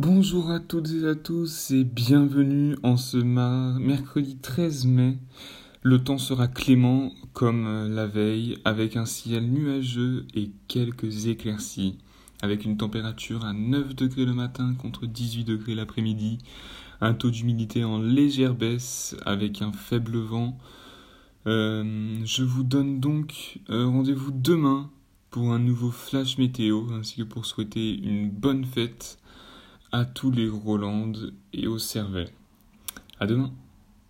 Bonjour à toutes et à tous et bienvenue en ce mercredi 13 mai. Le temps sera clément comme euh, la veille avec un ciel nuageux et quelques éclaircies avec une température à 9 degrés le matin contre 18 degrés l'après-midi, un taux d'humidité en légère baisse avec un faible vent. Euh, je vous donne donc euh, rendez-vous demain pour un nouveau flash météo ainsi que pour souhaiter une bonne fête à tous les Rolandes et aux Cervelles. À demain.